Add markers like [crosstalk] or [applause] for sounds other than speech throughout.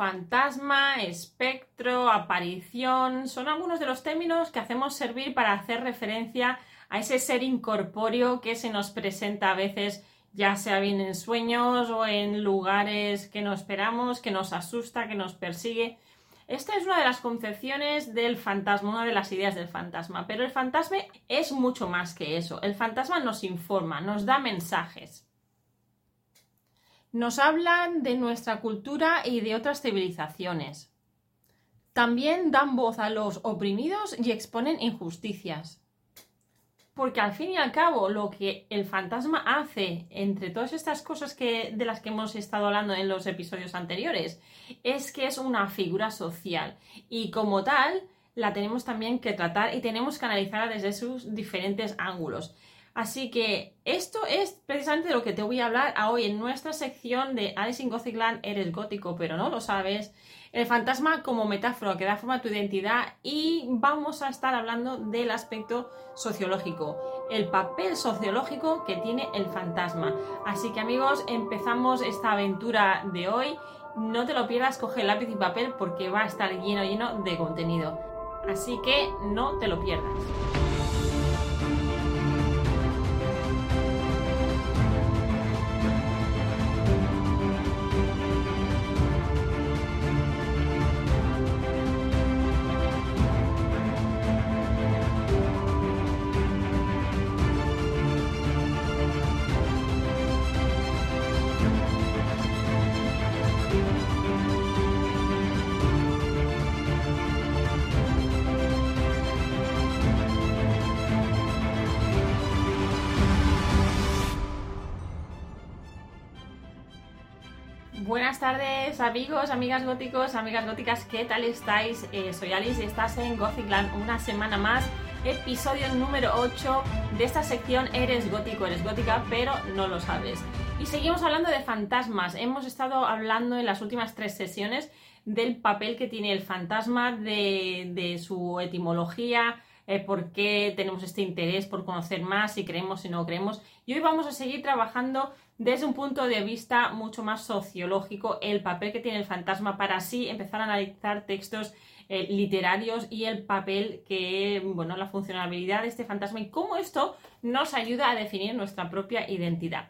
Fantasma, espectro, aparición, son algunos de los términos que hacemos servir para hacer referencia a ese ser incorpóreo que se nos presenta a veces, ya sea bien en sueños o en lugares que no esperamos, que nos asusta, que nos persigue. Esta es una de las concepciones del fantasma, una de las ideas del fantasma, pero el fantasma es mucho más que eso. El fantasma nos informa, nos da mensajes. Nos hablan de nuestra cultura y de otras civilizaciones. También dan voz a los oprimidos y exponen injusticias porque al fin y al cabo lo que el fantasma hace entre todas estas cosas que, de las que hemos estado hablando en los episodios anteriores es que es una figura social y como tal la tenemos también que tratar y tenemos que analizarla desde sus diferentes ángulos. Así que esto es precisamente de lo que te voy a hablar hoy en nuestra sección de Alice in Gothic Land, eres gótico pero no lo sabes el fantasma como metáfora que da forma a tu identidad y vamos a estar hablando del aspecto sociológico, el papel sociológico que tiene el fantasma. Así que amigos, empezamos esta aventura de hoy. No te lo pierdas, coge lápiz y papel porque va a estar lleno lleno de contenido. Así que no te lo pierdas. Amigos, amigas góticos, amigas góticas, ¿qué tal estáis? Eh, soy Alice y estás en Gothicland una semana más, episodio número 8 de esta sección Eres gótico, eres gótica, pero no lo sabes. Y seguimos hablando de fantasmas, hemos estado hablando en las últimas tres sesiones del papel que tiene el fantasma, de, su etimología, eh, por qué tenemos este interés por conocer más, si creemos, si no creemos. Y hoy vamos a seguir trabajando desde un punto de vista mucho más sociológico el papel que tiene el fantasma para así empezar a analizar textos eh, literarios y el papel que, bueno, la funcionalidad de este fantasma y cómo esto nos ayuda a definir nuestra propia identidad.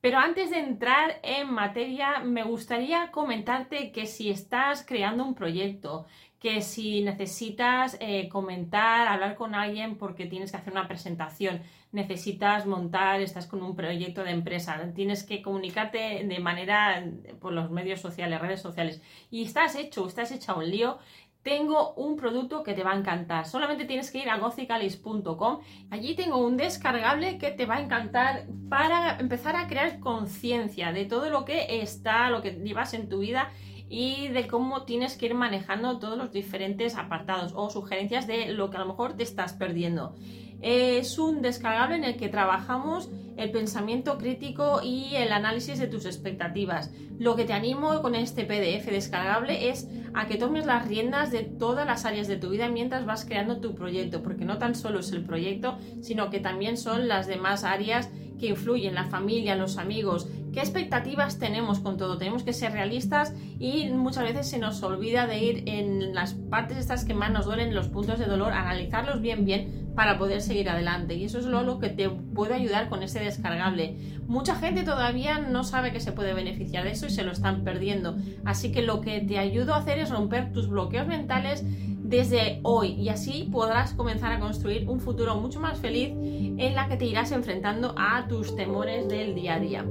Pero antes de entrar en materia, me gustaría comentarte que si estás creando un proyecto, que si necesitas eh, comentar, hablar con alguien porque tienes que hacer una presentación, necesitas montar, estás con un proyecto de empresa, tienes que comunicarte de manera por los medios sociales, redes sociales, y estás hecho, estás hecha un lío, tengo un producto que te va a encantar. Solamente tienes que ir a gothicalis.com. Allí tengo un descargable que te va a encantar para empezar a crear conciencia de todo lo que está, lo que llevas en tu vida y de cómo tienes que ir manejando todos los diferentes apartados o sugerencias de lo que a lo mejor te estás perdiendo. Es un descargable en el que trabajamos el pensamiento crítico y el análisis de tus expectativas. Lo que te animo con este PDF descargable es a que tomes las riendas de todas las áreas de tu vida mientras vas creando tu proyecto, porque no tan solo es el proyecto, sino que también son las demás áreas que influyen, la familia, los amigos, qué expectativas tenemos con todo. Tenemos que ser realistas y muchas veces se nos olvida de ir en las partes estas que más nos duelen, los puntos de dolor, analizarlos bien bien para poder seguir adelante. Y eso es lo, que te puede ayudar con ese descargable. Mucha gente todavía no sabe que se puede beneficiar de eso y se lo están perdiendo. Así que lo que te ayudo a hacer es romper tus bloqueos mentales desde hoy y así podrás comenzar a construir un futuro mucho más feliz en la que te irás enfrentando a tus temores del día a día.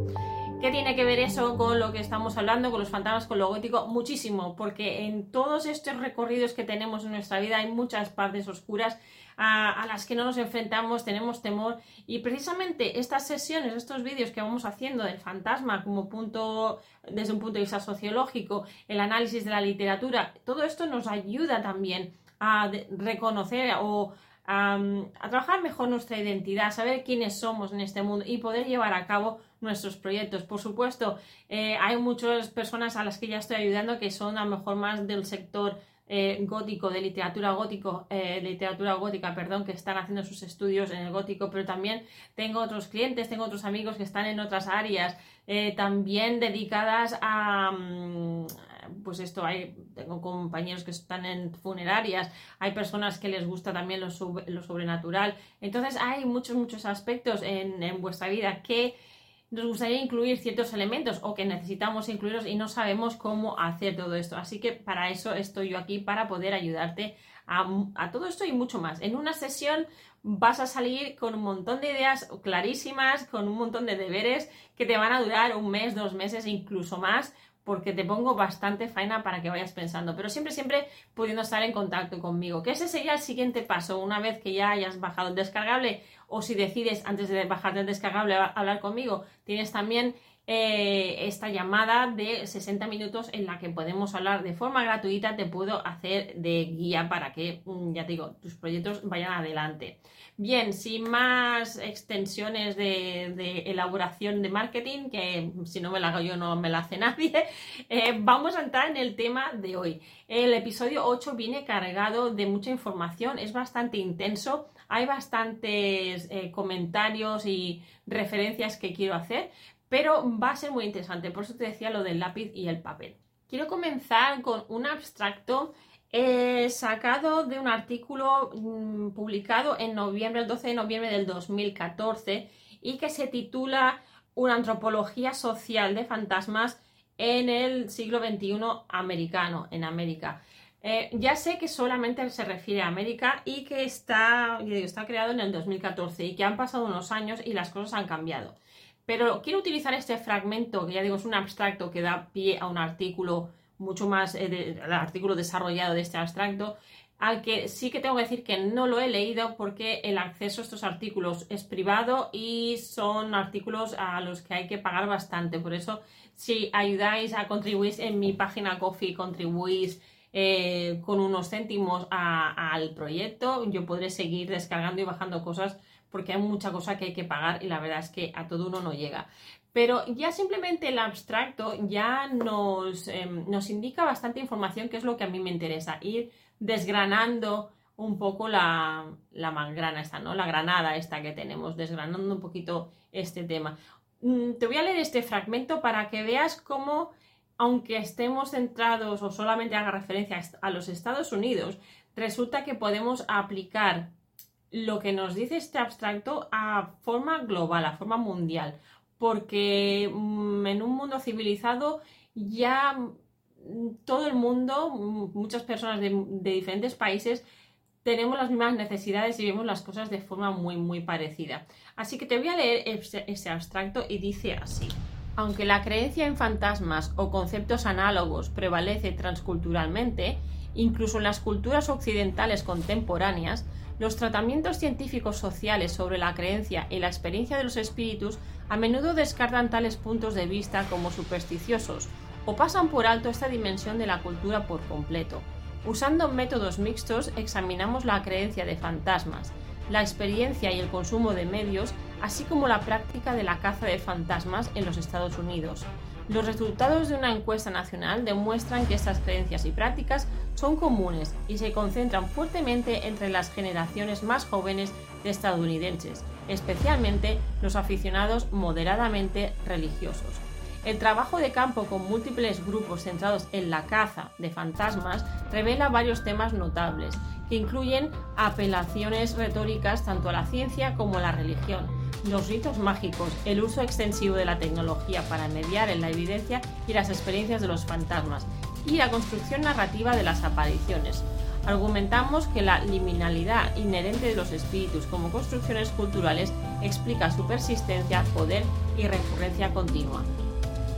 ¿Qué tiene que ver eso con lo que estamos hablando, con los fantasmas, con lo gótico? Muchísimo, porque en todos estos recorridos que tenemos en nuestra vida hay muchas partes oscuras a, las que no nos enfrentamos, tenemos temor y precisamente estas sesiones, estos vídeos que vamos haciendo del fantasma como punto, desde un punto de vista sociológico, el análisis de la literatura, todo esto nos ayuda también a reconocer o a, trabajar mejor nuestra identidad, saber quiénes somos en este mundo y poder llevar a cabo nuestros proyectos. Por supuesto, eh, hay muchas personas a las que ya estoy ayudando que son a lo mejor más del sector eh, gótico, de literatura gótico, eh, literatura gótica, perdón, que están haciendo sus estudios en el gótico, pero también tengo otros clientes, tengo otros amigos que están en otras áreas, eh, también dedicadas a, mm, pues esto, hay, tengo compañeros que están en funerarias, hay personas que les gusta también lo, lo sobrenatural. Entonces hay muchos, muchos aspectos en, en vuestra vida que nos gustaría incluir ciertos elementos o que necesitamos incluirlos y no sabemos cómo hacer todo esto. Así que para eso estoy yo aquí, para poder ayudarte a, todo esto y mucho más. En una sesión vas a salir con un montón de ideas clarísimas, con un montón de deberes que te van a durar un mes, dos meses, incluso más, porque te pongo bastante faena para que vayas pensando, pero siempre, siempre pudiendo estar en contacto conmigo. Que ese sería el siguiente paso, una vez que ya hayas bajado el descargable o si decides antes de bajarte el descargable hablar conmigo, tienes también eh, esta llamada de 60 minutos en la que podemos hablar de forma gratuita, te puedo hacer de guía para que, mm, ya te digo, tus proyectos vayan adelante. Bien, sin más extensiones de, elaboración de marketing, que si no me la hago yo no me la hace [laughs] nadie, eh, vamos a entrar en el tema de hoy. El episodio 8 viene cargado de mucha información, es bastante intenso, hay bastantes eh, comentarios y referencias que quiero hacer, pero va a ser muy interesante, por eso te decía lo del lápiz y el papel. Quiero comenzar con un abstracto eh, sacado de un artículo mm, publicado en noviembre, el 12 de noviembre del 2014 y que se titula Una antropología social de fantasmas en el siglo XXI americano, en América. Eh, ya sé que solamente se refiere a América y que está, está creado en el 2014 y que han pasado unos años y las cosas han cambiado. Pero quiero utilizar este fragmento, que ya digo es un abstracto que da pie a un artículo mucho más, eh, artículo desarrollado de este abstracto, al que sí que tengo que decir que no lo he leído porque el acceso a estos artículos es privado y son artículos a los que hay que pagar bastante. Por eso, si ayudáis a contribuir en mi página Coffee, contribuís eh, con unos céntimos al proyecto, yo podré seguir descargando y bajando cosas porque hay mucha cosa que hay que pagar y la verdad es que a todo uno no llega. Pero ya simplemente el abstracto ya nos, em, nos indica bastante información, que es lo que a mí me interesa, ir desgranando un poco la, la mangrana esta, ¿no? La granada esta que tenemos, desgranando un poquito este tema. Mm, te voy a leer este fragmento para que veas cómo, aunque estemos centrados o solamente haga referencia a los Estados Unidos, resulta que podemos aplicar lo que nos dice este abstracto a forma global, a forma mundial, porque mm, en un mundo civilizado ya mm, todo el mundo, mm, muchas personas de, diferentes países, tenemos las mismas necesidades y vemos las cosas de forma muy, muy parecida. Así que te voy a leer ese abstracto y dice así. Aunque la creencia en fantasmas o conceptos análogos prevalece transculturalmente, incluso en las culturas occidentales contemporáneas, los tratamientos científicos sociales sobre la creencia y la experiencia de los espíritus a menudo descartan tales puntos de vista como supersticiosos o pasan por alto esta dimensión de la cultura por completo. Usando métodos mixtos examinamos la creencia de fantasmas, la experiencia y el consumo de medios, así como la práctica de la caza de fantasmas en los Estados Unidos. Los resultados de una encuesta nacional demuestran que estas creencias y prácticas son comunes y se concentran fuertemente entre las generaciones más jóvenes de estadounidenses, especialmente los aficionados moderadamente religiosos. El trabajo de campo con múltiples grupos centrados en la caza de fantasmas revela varios temas notables, que incluyen apelaciones retóricas tanto a la ciencia como a la religión, los ritos mágicos, el uso extensivo de la tecnología para mediar en la evidencia y las experiencias de los fantasmas, y la construcción narrativa de las apariciones. Argumentamos que la liminalidad inherente de los espíritus como construcciones culturales explica su persistencia, poder y recurrencia continua.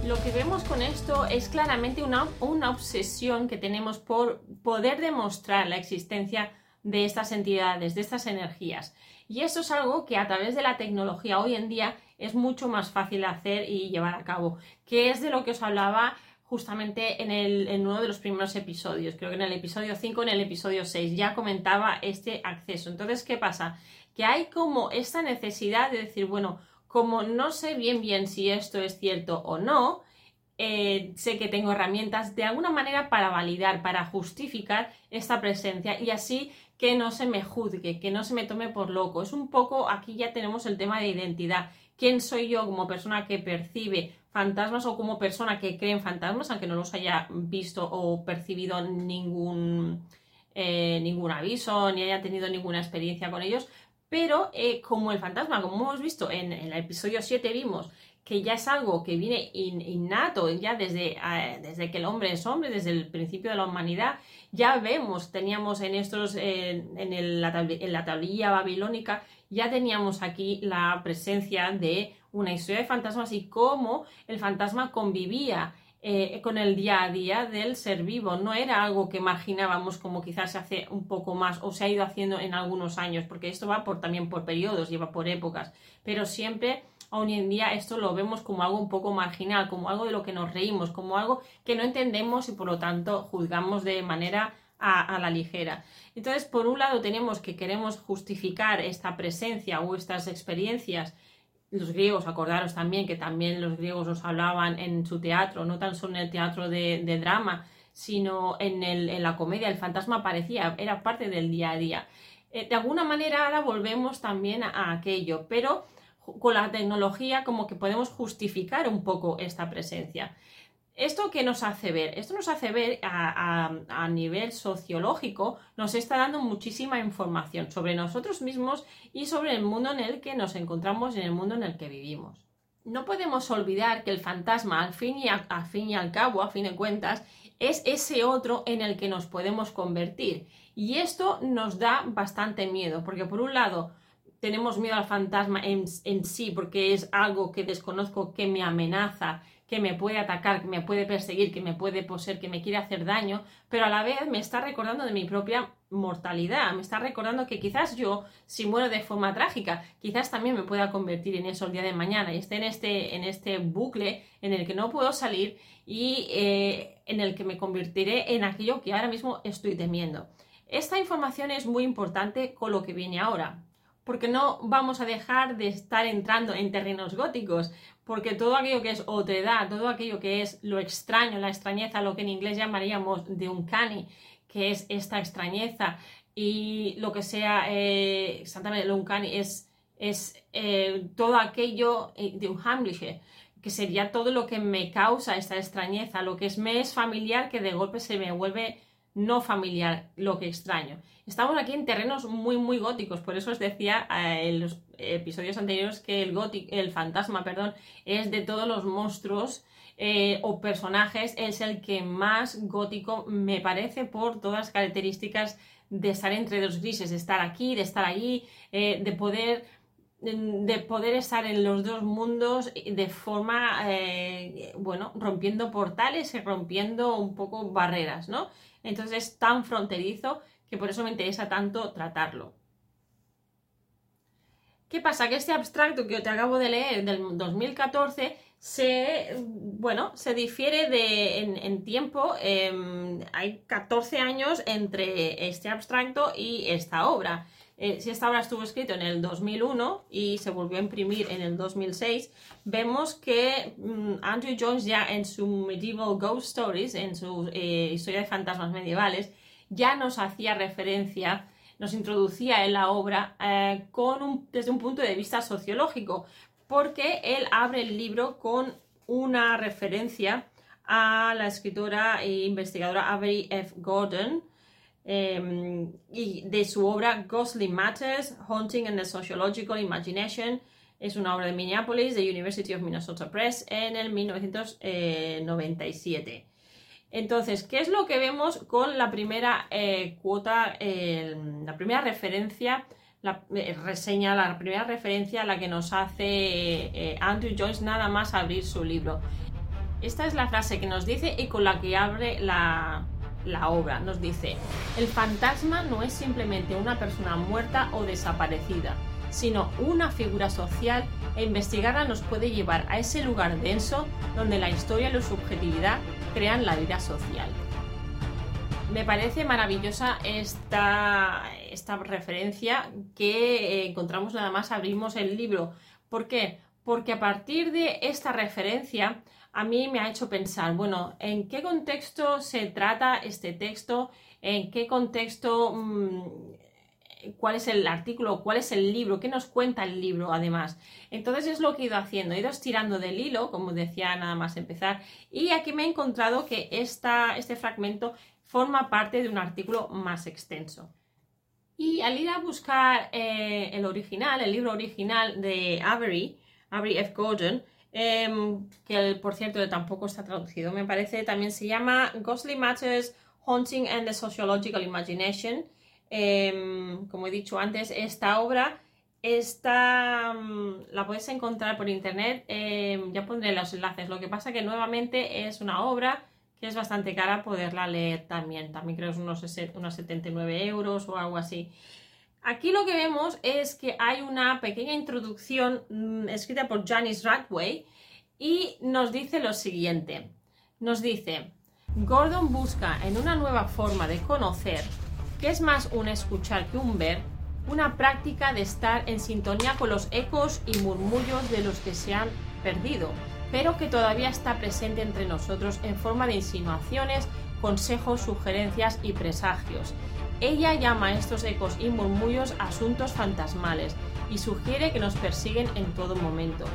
Lo que vemos con esto es claramente una, una obsesión que tenemos por poder demostrar la existencia de estas entidades, de estas energías. Y eso es algo que a través de la tecnología hoy en día es mucho más fácil hacer y llevar a cabo, que es de lo que os hablaba justamente en, el, en uno de los primeros episodios, creo que en el episodio 5, en el episodio 6, ya comentaba este acceso. Entonces, ¿qué pasa? Que hay como esta necesidad de decir, bueno, como no sé bien bien si esto es cierto o no, eh, sé que tengo herramientas de alguna manera para validar, para justificar esta presencia y así que no se me juzgue, que no se me tome por loco. Es un poco, aquí ya tenemos el tema de identidad, quién soy yo como persona que percibe fantasmas o como persona que cree en fantasmas, aunque no los haya visto o percibido ningún, eh, ningún aviso, ni haya tenido ninguna experiencia con ellos, pero eh, como el fantasma, como hemos visto en, el episodio 7 vimos que ya es algo que viene innato, ya desde, eh, desde que el hombre es hombre, desde el principio de la humanidad, ya vemos, teníamos en estos, en, en la tablilla babilónica, ya teníamos aquí la presencia de una historia de fantasmas y cómo el fantasma convivía eh, con el día a día del ser vivo. No era algo que imaginábamos como quizás se hace un poco más o se ha ido haciendo en algunos años, porque esto va por, también por periodos, lleva por épocas, pero siempre hoy en día esto lo vemos como algo un poco marginal, como algo de lo que nos reímos, como algo que no entendemos y por lo tanto juzgamos de manera a, la ligera. Entonces, por un lado tenemos que queremos justificar esta presencia o estas experiencias los griegos, acordaros también que también los griegos os hablaban en su teatro, no tan solo en el teatro de, drama, sino en, la comedia, el fantasma aparecía, era parte del día a día. Eh, de alguna manera ahora volvemos también a, aquello, pero con la tecnología como que podemos justificar un poco esta presencia. ¿Esto qué nos hace ver? Esto nos hace ver a, nivel sociológico, nos está dando muchísima información sobre nosotros mismos y sobre el mundo en el que nos encontramos y en el mundo en el que vivimos. No podemos olvidar que el fantasma, al fin y, a, fin y al cabo, a fin de cuentas, es ese otro en el que nos podemos convertir. Y esto nos da bastante miedo, porque por un lado tenemos miedo al fantasma en sí, porque es algo que desconozco, que me amenaza, que me puede atacar, que me puede perseguir, que me puede poseer, que me quiere hacer daño, pero a la vez me está recordando de mi propia mortalidad, me está recordando que quizás yo, si muero de forma trágica, quizás también me pueda convertir en eso el día de mañana y esté en este, en este bucle en el que no puedo salir y eh, en el que me convertiré en aquello que ahora mismo estoy temiendo. Esta información es muy importante con lo que viene ahora, porque no vamos a dejar de estar entrando en terrenos góticos, porque todo aquello que es otredad, todo aquello que es lo extraño, la extrañeza, lo que en inglés llamaríamos de un cani, que es esta extrañeza, y lo que sea eh, exactamente lo uncanny es, es eh, todo aquello eh, de un hamliche, que sería todo lo que me causa esta extrañeza, lo que es, me es familiar que de golpe se me vuelve no familiar, lo que extraño. Estamos aquí en terrenos muy, muy góticos, por eso os decía eh, en los episodios anteriores que el, el fantasma perdón, es de todos los monstruos eh, o personajes, es el que más gótico me parece por todas las características de estar entre dos grises, de estar aquí, de estar allí, eh, de poder de poder estar en los dos mundos de forma, bueno, rompiendo portales y rompiendo un poco barreras, ¿no? Entonces es tan fronterizo que por eso me interesa tanto tratarlo. ¿Qué pasa? Que este abstracto que te acabo de leer del 2014 se, bueno, se difiere de, en, tiempo. Em, hay 14 años entre este abstracto y esta obra. Eh, si esta obra estuvo escrito en el 2001 y se volvió a imprimir en el 2006, vemos que mm, Andrew Jones ya en su Medieval Ghost Stories, en su eh, historia de fantasmas medievales, ya nos hacía referencia, nos introducía en la obra eh, desde un punto de vista sociológico, porque él abre el libro con una referencia a la escritora e investigadora Avery F. Gordon em, y de su obra Ghostly Matters, Haunting and the Sociological Imagination. Es una obra de Minneapolis, de University of Minnesota Press, en el 1997. Entonces, ¿qué es lo que vemos con la primera eh, cuota, la primera referencia, la eh, reseña, la primera referencia a la que nos hace eh, Andrew Joyce nada más abrir su libro? Esta es la frase que nos dice y con la que abre la, la obra. Nos dice, el fantasma no es simplemente una persona muerta o desaparecida, sino una figura social e investigarla nos puede llevar a ese lugar denso donde la historia y la subjetividad crean la vida social. Me parece maravillosa esta, esta referencia que encontramos nada más abrimos el libro. ¿Por qué? Porque a partir de esta referencia a mí me ha hecho pensar, bueno, ¿en qué contexto se trata este texto? ¿En qué contexto mm, cuál es el artículo, cuál es el libro, qué nos cuenta el libro además. Entonces es lo que he ido haciendo, he ido estirando del hilo, como decía nada más empezar, y aquí me he encontrado que esta, este fragmento forma parte de un artículo más extenso. Y al ir a buscar eh, el original, el libro original de Avery, Avery F. Gordon, em, que por cierto tampoco está traducido, me parece, también se llama Ghostly Matters, Haunting and the Sociological Imagination. Em, como he dicho antes, esta obra está, mm, la puedes encontrar por internet, em, ya pondré los enlaces. Lo que pasa que nuevamente es una obra que es bastante cara poderla leer también. También creo que es unos, unos 79 euros o algo así. Aquí lo que vemos es que hay una pequeña introducción mm, escrita por Janice Radway y nos dice lo siguiente. Nos dice, Gordon busca en una nueva forma de conocer que es más un escuchar que un ver, una práctica de estar en sintonía con los ecos y murmullos de los que se han perdido, pero que todavía está presente entre nosotros en forma de insinuaciones, consejos, sugerencias y presagios. Ella llama a estos ecos y murmullos asuntos fantasmales y sugiere que nos persiguen en todo momento.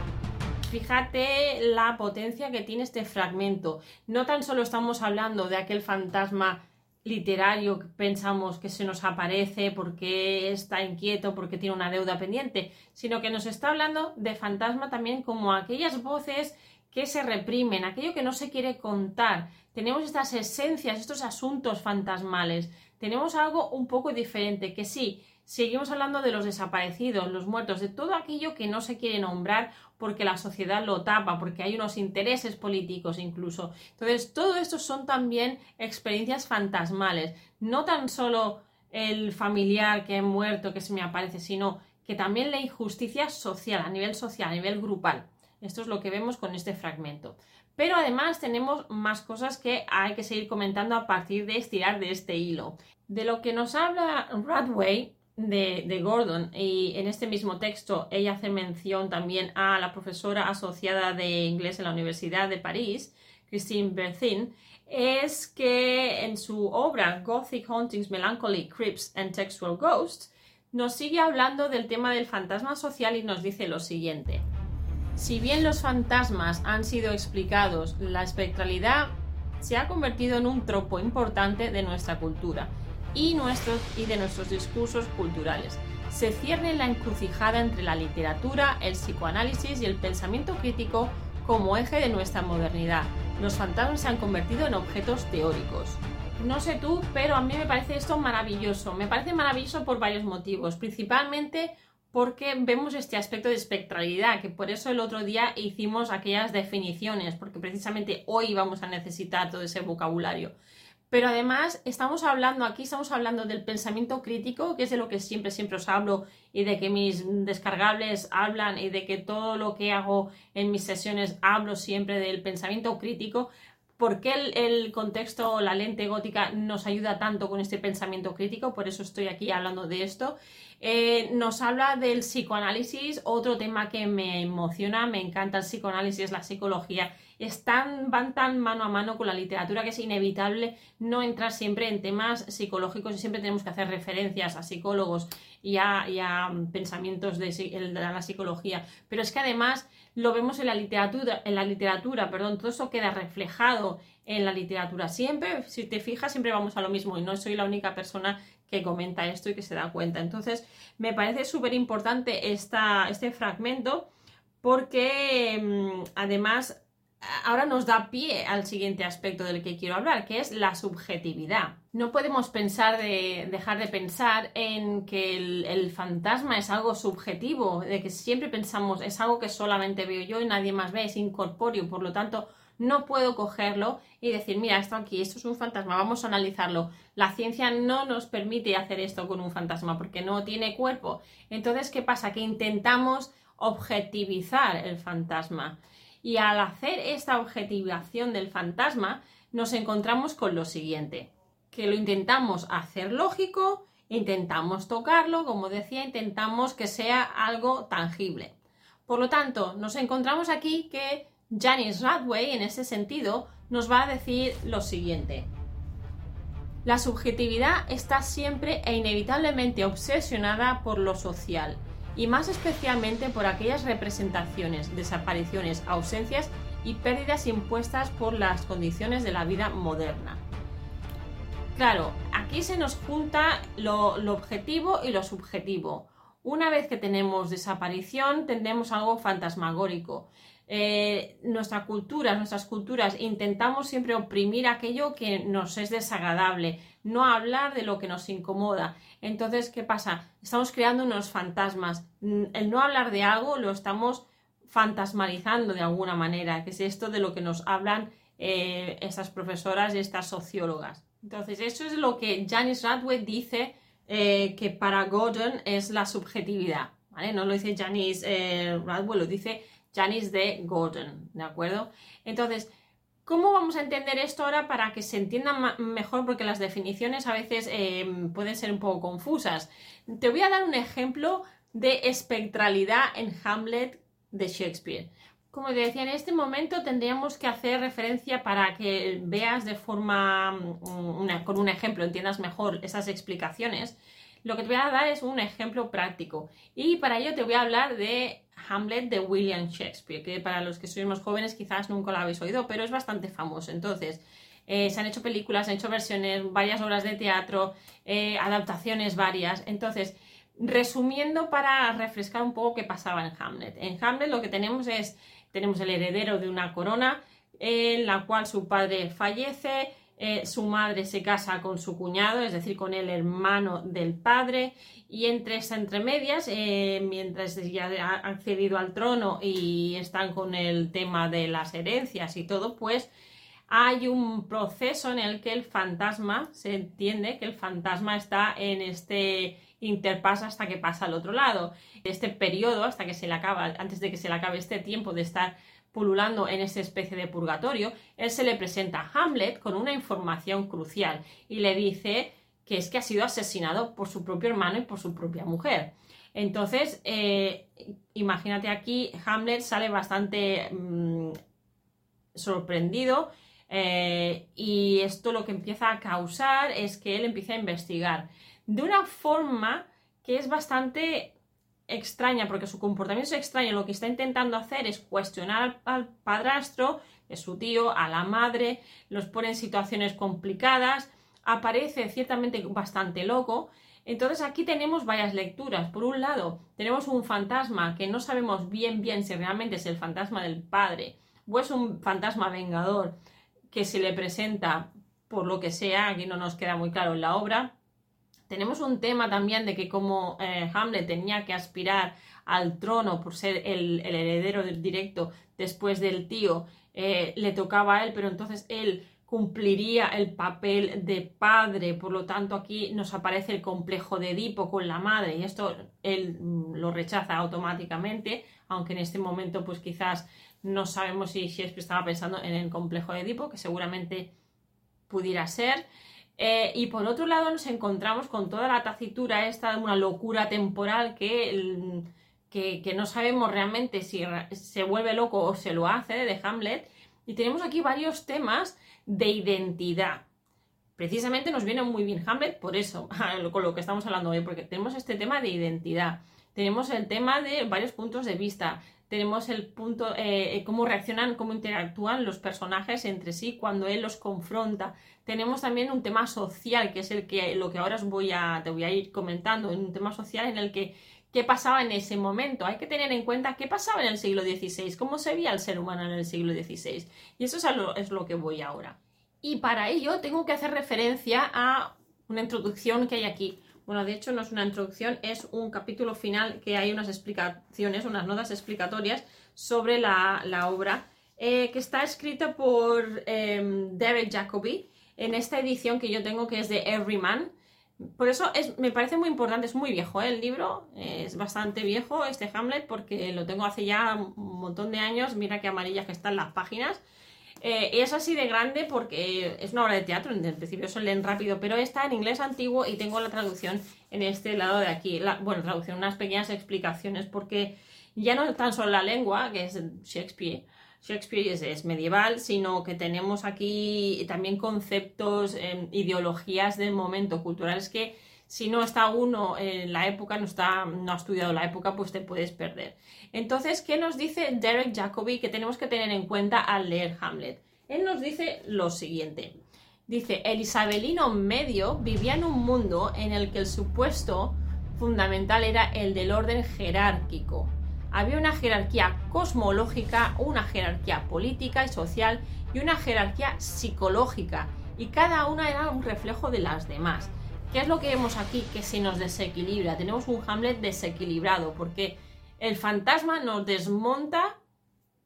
Fíjate la potencia que tiene este fragmento. No tan solo estamos hablando de aquel fantasma literario que pensamos que se nos aparece porque está inquieto, porque tiene una deuda pendiente, sino que nos está hablando de fantasma también como aquellas voces que se reprimen, aquello que no se quiere contar. Tenemos estas esencias, estos asuntos fantasmales. Tenemos algo un poco diferente, que sí, seguimos hablando de los desaparecidos, los muertos, de todo aquello que no se quiere nombrar porque la sociedad lo tapa, porque hay unos intereses políticos incluso. Entonces, todo esto son también experiencias fantasmales, no tan solo el familiar que ha muerto, que se me aparece, sino que también la injusticia social, a nivel social, a nivel grupal. Esto es lo que vemos con este fragmento. Pero además tenemos más cosas que hay que seguir comentando a partir de estirar de este hilo. De lo que nos habla Radway de, Gordon y en este mismo texto ella hace mención también a la profesora asociada de inglés en la Universidad de París, Christine Berthin, es que en su obra Gothic Hauntings, Melancholy, Crypts and Textual Ghosts nos sigue hablando del tema del fantasma social y nos dice lo siguiente. Si bien los fantasmas han sido explicados, la espectralidad se ha convertido en un tropo importante de nuestra cultura y, nuestros, y de nuestros discursos culturales. Se cierne la encrucijada entre la literatura, el psicoanálisis y el pensamiento crítico como eje de nuestra modernidad. Los fantasmas se han convertido en objetos teóricos. No sé tú, pero a mí me parece esto maravilloso. Me parece maravilloso por varios motivos, principalmente porque vemos este aspecto de espectralidad, que por eso el otro día hicimos aquellas definiciones, porque precisamente hoy vamos a necesitar todo ese vocabulario. Pero además estamos hablando aquí, estamos hablando del pensamiento crítico, que es de lo que siempre, siempre os hablo y de que mis descargables hablan y de que todo lo que hago en mis sesiones hablo siempre del pensamiento crítico. ¿Por qué el, contexto, la lente gótica nos ayuda tanto con este pensamiento crítico? Por eso estoy aquí hablando de esto. Eh, nos habla del psicoanálisis, otro tema que me emociona, me encanta el psicoanálisis, la psicología están, van tan mano a mano con la literatura que es inevitable no entrar siempre en temas psicológicos y siempre tenemos que hacer referencias a psicólogos y a, pensamientos de, la psicología. Pero es que además lo vemos en la literatura, en la literatura, perdón, todo eso queda reflejado en la literatura. Siempre, si te fijas, siempre vamos a lo mismo y no soy la única persona que comenta esto y que se da cuenta. Entonces, me parece súper importante este fragmento porque mm, además ahora nos da pie al siguiente aspecto del que quiero hablar, que es la subjetividad. No podemos pensar de, dejar de pensar en que el, fantasma es algo subjetivo, de que siempre pensamos es algo que solamente veo yo y nadie más ve, es incorpóreo, por lo tanto no puedo cogerlo y decir, mira, esto aquí, esto es un fantasma, vamos a analizarlo. La ciencia no nos permite hacer esto con un fantasma porque no tiene cuerpo. Entonces, ¿qué pasa? Que intentamos objetivizar el fantasma. Y al hacer esta objetivación del fantasma, nos encontramos con lo siguiente, que lo intentamos hacer lógico, intentamos tocarlo, como decía, intentamos que sea algo tangible. Por lo tanto, nos encontramos aquí que Janice Radway, en ese sentido, nos va a decir lo siguiente. La subjetividad está siempre e inevitablemente obsesionada por lo social y más especialmente por aquellas representaciones, desapariciones, ausencias y pérdidas impuestas por las condiciones de la vida moderna. Claro, aquí se nos junta lo, objetivo y lo subjetivo. Una vez que tenemos desaparición, tendremos algo fantasmagórico. Eh, nuestra cultura, nuestras culturas, intentamos siempre oprimir aquello que nos es desagradable, no hablar de lo que nos incomoda. Entonces, ¿qué pasa? Estamos creando unos fantasmas. El no hablar de algo lo estamos fantasmalizando de alguna manera, que es esto de lo que nos hablan eh, estas profesoras y estas sociólogas. Entonces, eso es lo que Janice Radway dice eh, que para Gordon es la subjetividad. ¿vale? No lo dice Janice eh, Radway, lo dice Janice de Gordon, ¿de acuerdo? Entonces, ¿cómo vamos a entender esto ahora para que se entienda mejor? Porque las definiciones a veces em, pueden ser un poco confusas. Te voy a dar un ejemplo de espectralidad en Hamlet de Shakespeare. Como te decía, en este momento tendríamos que hacer referencia para que veas de forma, mm, con un ejemplo, entiendas mejor esas explicaciones. Lo que te voy a dar es un ejemplo práctico. Y para ello te voy a hablar de Hamlet de William Shakespeare, que para los que sois más jóvenes quizás nunca lo habéis oído, pero es bastante famoso. Entonces, eh, se han hecho películas, se han hecho versiones, varias obras de teatro, eh, adaptaciones varias. Entonces, resumiendo para refrescar un poco qué pasaba en Hamlet. En Hamlet lo que tenemos es tenemos el heredero de una corona en la cual su padre fallece, eh, su madre se casa con su cuñado, es decir, con el hermano del padre, y entre esas entremedias, eh, mientras ya ha accedido al trono y están con el tema de las herencias y todo, pues hay un proceso en el que el fantasma, se entiende que el fantasma está en este interpasa hasta que pasa al otro lado. Este periodo, hasta que se le acaba, antes de que se le acabe este tiempo de estar pululando en esta especie de purgatorio, él se le presenta a Hamlet con una información crucial y le dice que es que ha sido asesinado por su propio hermano y por su propia mujer. Entonces, eh, imagínate aquí, Hamlet sale bastante mm, sorprendido eh, y esto lo que empieza a causar es que él empieza a investigar de una forma que es bastante extraña, porque su comportamiento es extraño. Lo que está intentando hacer es cuestionar al padrastro, de su tío, a la madre, los pone en situaciones complicadas, aparece ciertamente bastante loco. Entonces aquí tenemos varias lecturas. Por un lado, tenemos un fantasma que no sabemos bien bien si realmente es el fantasma del padre o es un fantasma vengador que se le presenta por lo que sea, aquí no nos queda muy claro en la obra, tenemos un tema también de que como eh, Hamlet tenía que aspirar al trono por ser el, heredero directo después del tío, eh, le tocaba a él, pero entonces él cumpliría el papel de padre, por lo tanto aquí nos aparece el complejo de Edipo con la madre y esto él mm, lo rechaza automáticamente, aunque en este momento pues quizás no sabemos si Shakespeare estaba pensando en el complejo de Edipo, que seguramente pudiera ser. Eh, y por otro lado nos encontramos con toda la tacitura esta una locura temporal que, que, no sabemos realmente si se vuelve loco o se lo hace de Hamlet. Y tenemos aquí varios temas de identidad. Precisamente nos viene muy bien Hamlet por eso, [laughs] con lo que estamos hablando hoy, porque tenemos este tema de identidad. Tenemos el tema de varios puntos de vista, tenemos el punto, eh, cómo reaccionan, cómo interactúan los personajes entre sí cuando él los confronta. Tenemos también un tema social, que es el que lo que ahora os voy a, te voy a ir comentando, un tema social en el que qué pasaba en ese momento. Hay que tener en cuenta qué pasaba en el siglo XVI, cómo se veía el ser humano en el siglo XVI. Y eso es lo, es lo que voy ahora. Y para ello tengo que hacer referencia a una introducción que hay aquí. Bueno, de hecho no es una introducción, es un capítulo final que hay unas explicaciones, unas notas explicatorias sobre la, obra, eh, que está escrita por eh, Derek Jacobi en esta edición que yo tengo que es de Everyman. Por eso es, me parece muy importante, es muy viejo ¿eh? el libro, es bastante viejo este Hamlet porque lo tengo hace ya un montón de años, mira qué amarillas que están las páginas. Eh, es así de grande porque es una obra de teatro, en principio se leen rápido, pero está en inglés antiguo y tengo la traducción en este lado de aquí. bueno, traducción, unas pequeñas explicaciones porque ya no tan solo la lengua, que es Shakespeare, Shakespeare es, medieval, sino que tenemos aquí también conceptos, em, ideologías del momento, culturales que si no está uno en la época, no, está, no ha estudiado la época, pues te puedes perder. Entonces, ¿qué nos dice Derek Jacobi que tenemos que tener en cuenta al leer Hamlet? Él nos dice lo siguiente. Dice, el isabelino medio vivía en un mundo en el que el supuesto fundamental era el del orden jerárquico. Había una jerarquía cosmológica, una jerarquía política y social y una jerarquía psicológica, y cada una era un reflejo de las demás. ¿Qué es lo que vemos aquí que se nos desequilibra? Tenemos un Hamlet desequilibrado porque el fantasma nos desmonta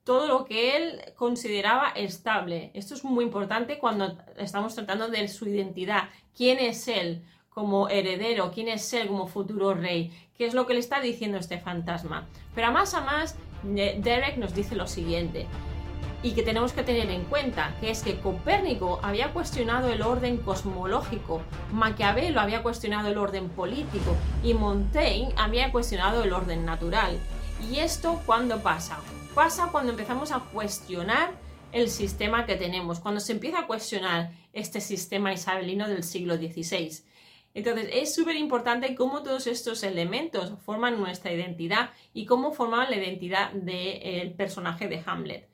todo lo que él consideraba estable. Esto es muy importante cuando estamos tratando de su identidad. ¿Quién es él como heredero? ¿Quién es él como futuro rey? ¿Qué es lo que le está diciendo este fantasma? Pero a más a más, Derek nos dice lo siguiente y que tenemos que tener en cuenta, que es que Copérnico había cuestionado el orden cosmológico, Maquiavelo había cuestionado el orden político y Montaigne había cuestionado el orden natural. ¿Y esto cuándo pasa? Pasa cuando empezamos a cuestionar el sistema que tenemos, cuando se empieza a cuestionar este sistema isabelino del siglo XVI. Entonces es súper importante cómo todos estos elementos forman nuestra identidad y cómo forman la identidad del personaje de Hamlet.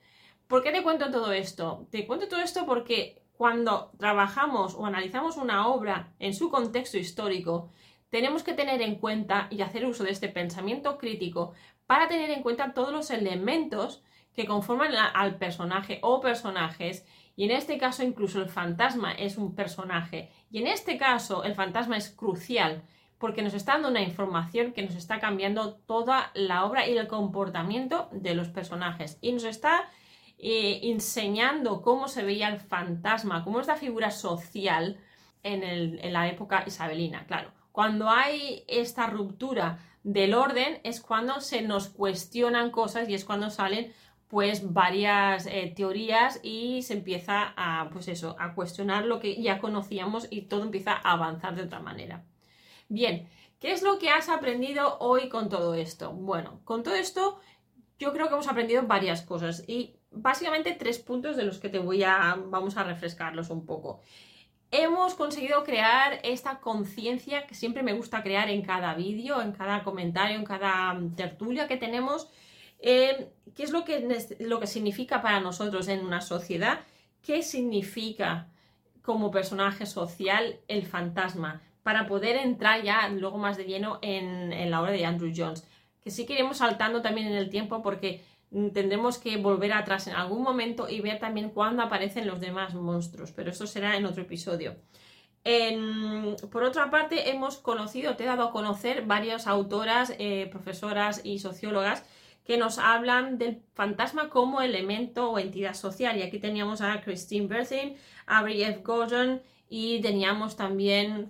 ¿Por qué te cuento todo esto? Te cuento todo esto porque cuando trabajamos o analizamos una obra en su contexto histórico, tenemos que tener en cuenta y hacer uso de este pensamiento crítico para tener en cuenta todos los elementos que conforman al personaje o personajes y en este caso incluso el fantasma es un personaje y en este caso el fantasma es crucial porque nos está dando una información que nos está cambiando toda la obra y el comportamiento de los personajes y nos está eh, enseñando cómo se veía el fantasma, cómo es la figura social en, la época isabelina. Claro, cuando hay esta ruptura del orden es cuando se nos cuestionan cosas y es cuando salen pues varias eh, teorías y se empieza a pues eso a cuestionar lo que ya conocíamos y todo empieza a avanzar de otra manera bien ¿qué es lo que has aprendido hoy con todo esto? bueno con todo esto yo creo que hemos aprendido varias cosas y básicamente tres puntos de los que te voy a, vamos a refrescarlos un poco. Hemos conseguido crear esta conciencia que siempre me gusta crear en cada vídeo, en cada comentario, en cada mm, tertulia que tenemos. Eh, ¿Qué es lo que, lo que significa para nosotros en una sociedad? ¿Qué significa como personaje social el fantasma? Para poder entrar ya luego más de lleno en, en la obra de Andrew Jones. Que sí que iremos saltando también en el tiempo porque tendremos que volver atrás en algún momento y ver también cuándo aparecen los demás monstruos, pero eso será en otro episodio. por otra parte, hemos conocido, te he dado a conocer varias autoras, eh, profesoras y sociólogas que nos hablan del fantasma como elemento o entidad social. Y aquí teníamos a Christine Berthin, a F. Gordon y teníamos también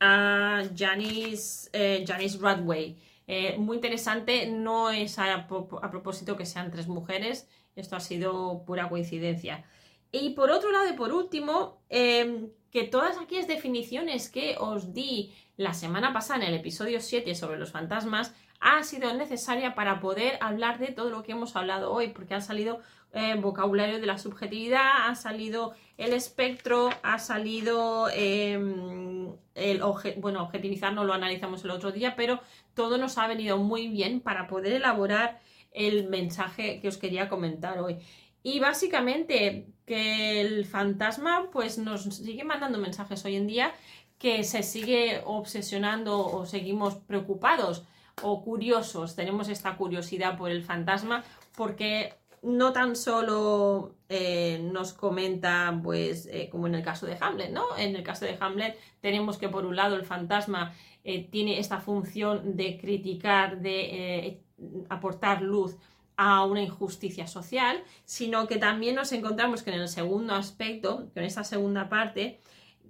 a Janice, eh, Janice Radway. Eh, muy interesante, no es a, propósito que sean tres mujeres, esto ha sido pura coincidencia. Y por otro lado y por último, em, que todas aquellas definiciones que os di la semana pasada en el episodio 7 sobre los fantasmas ha sido necesaria para poder hablar de todo lo que hemos hablado hoy, porque ha salido eh, vocabulario de la subjetividad, ha salido el espectro, ha salido em, el bueno, objetivizar no lo analizamos el otro día, pero todo nos ha venido muy bien para poder elaborar el mensaje que os quería comentar hoy. Y básicamente que el fantasma pues nos sigue mandando mensajes hoy en día que se sigue obsesionando o seguimos preocupados o curiosos, tenemos esta curiosidad por el fantasma porque no tan solo eh, nos comenta, pues, eh, como en el caso de Hamlet, ¿no? En el caso de Hamlet tenemos que por un lado el fantasma eh, tiene esta función de criticar, de aportar luz a una injusticia social, sino que también nos encontramos que en el segundo aspecto, en esta segunda parte,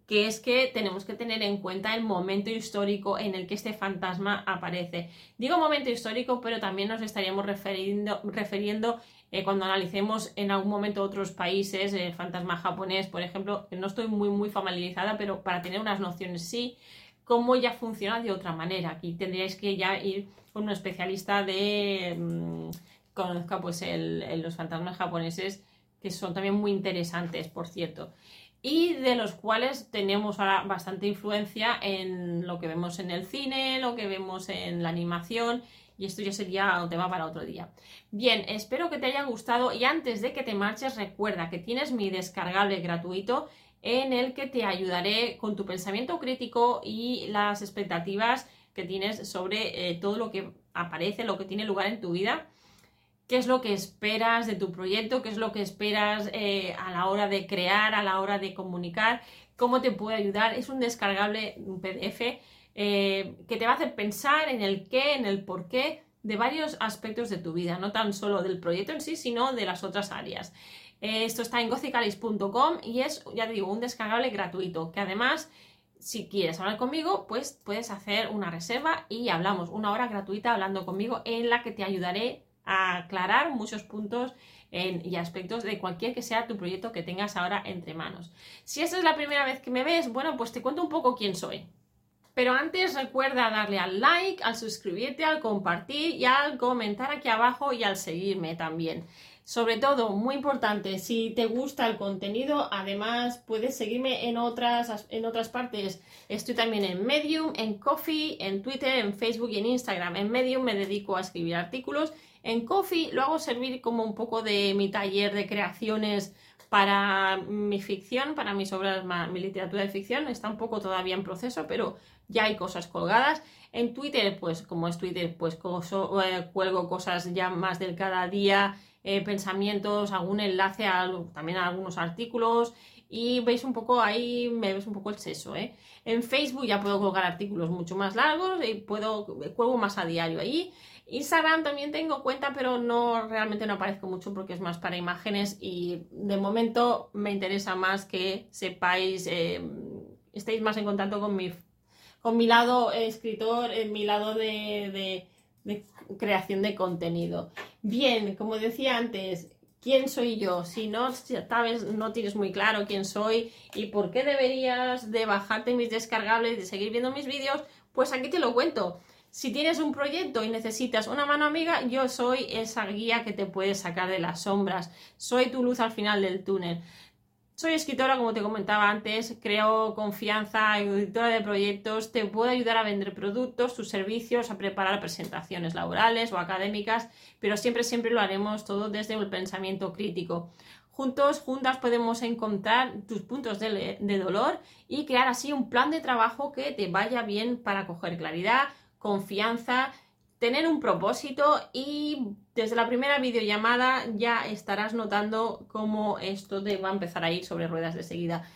que es que tenemos que tener en cuenta el momento histórico en el que este fantasma aparece. Digo momento histórico, pero también nos estaríamos refiriendo eh, cuando analicemos en algún momento otros países, el fantasma japonés, por ejemplo, no estoy muy muy familiarizada, pero para tener unas nociones sí, cómo ya funciona de otra manera. Aquí tendríais que ya ir con un especialista de mm, conozca pues los fantasmas japoneses, que son también muy interesantes, por cierto. Y de los cuales tenemos ahora bastante influencia en lo que vemos en el cine, lo que vemos en la animación y esto ya sería un tema para otro día. Bien, espero que te haya gustado y antes de que te marches recuerda que tienes mi descargable gratuito en el que te ayudaré con tu pensamiento crítico y las expectativas que tienes sobre eh, todo lo que aparece, lo que tiene lugar en tu vida qué es lo que esperas de tu proyecto, qué es lo que esperas eh, a la hora de crear, a la hora de comunicar, cómo te puede ayudar. Es un descargable, PDF, eh, que te va a hacer pensar en el qué, en el por qué de varios aspectos de tu vida, no tan solo del proyecto en sí, sino de las otras áreas. Eh, esto está en gozicalis.com y es, ya te digo, un descargable gratuito, que además si quieres hablar conmigo, pues puedes hacer una reserva y hablamos una hora gratuita hablando conmigo en la que te ayudaré a aclarar muchos puntos y aspectos de cualquier que sea tu proyecto que tengas ahora entre manos. Si esta es la primera vez que me ves, bueno, pues te cuento un poco quién soy. Pero antes recuerda darle al like, al suscribirte, al compartir y al comentar aquí abajo y al seguirme también. Sobre todo, muy importante, si te gusta el contenido, además puedes seguirme en otras, en otras partes. Estoy también en Medium, en Coffee, en Twitter, en Facebook y en Instagram. En Medium me dedico a escribir artículos. En Coffee lo hago servir como un poco de mi taller de creaciones para mi ficción, para mis obras, mi literatura de ficción. Está un poco todavía en proceso, pero ya hay cosas colgadas. En Twitter, pues como es Twitter, pues eh, cuelgo cosas ya más del cada día eh, pensamientos, algún enlace a, también a algunos artículos y veis un poco ahí, me ves un poco el seso. ¿eh? En Facebook ya puedo colocar artículos mucho más largos y puedo, cuelgo más a diario ahí. Instagram también tengo cuenta, pero no realmente no aparezco mucho porque es más para imágenes y de momento me interesa más que sepáis, eh, estéis más en contacto con mi, con mi lado escritor, en mi lado de de creación de contenido. Bien, como decía antes, ¿quién soy yo? Si no sabes, no tienes muy claro quién soy y por qué deberías de bajarte mis descargables y de seguir viendo mis vídeos, pues aquí te lo cuento. Si tienes un proyecto y necesitas una mano amiga, yo soy esa guía que te puede sacar de las sombras. Soy tu luz al final del túnel. Soy escritora, como te comentaba antes, creo confianza, editora de proyectos, te puedo ayudar a vender productos, tus servicios, a preparar presentaciones laborales o académicas, pero siempre, siempre lo haremos todo desde el pensamiento crítico. Juntos, juntas podemos encontrar tus puntos de, de dolor y crear así un plan de trabajo que te vaya bien para coger claridad, confianza, tener un propósito y desde la primera videollamada ya estarás notando cómo esto te va a empezar a ir sobre ruedas de seguida.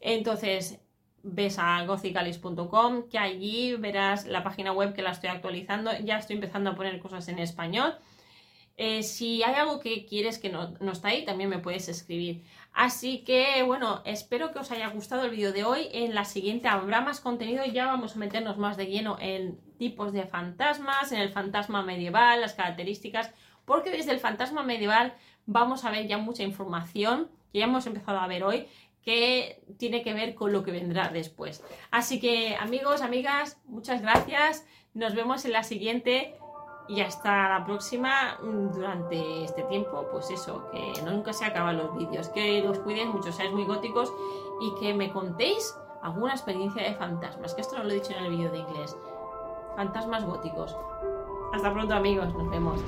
Entonces, ves a gozicalis.com, que allí verás la página web que la estoy actualizando. Ya estoy empezando a poner cosas en español. Eh, si hay algo que quieres que no, no, está ahí, también me puedes escribir. Así que, bueno, espero que os haya gustado el vídeo de hoy. En la siguiente habrá más contenido ya vamos a meternos más de lleno en tipos de fantasmas, en el fantasma medieval, las características, porque desde el fantasma medieval vamos a ver ya mucha información que ya hemos empezado a ver hoy que tiene que ver con lo que vendrá después. Así que amigos, amigas, muchas gracias. Nos vemos en la siguiente y hasta la próxima durante este tiempo. Pues eso, que nunca se acaban los vídeos. Que los cuidéis mucho, seáis muy góticos y que me contéis alguna experiencia de fantasmas. Que esto no lo he dicho en el vídeo de inglés fantasmas góticos. Hasta pronto amigos, nos vemos.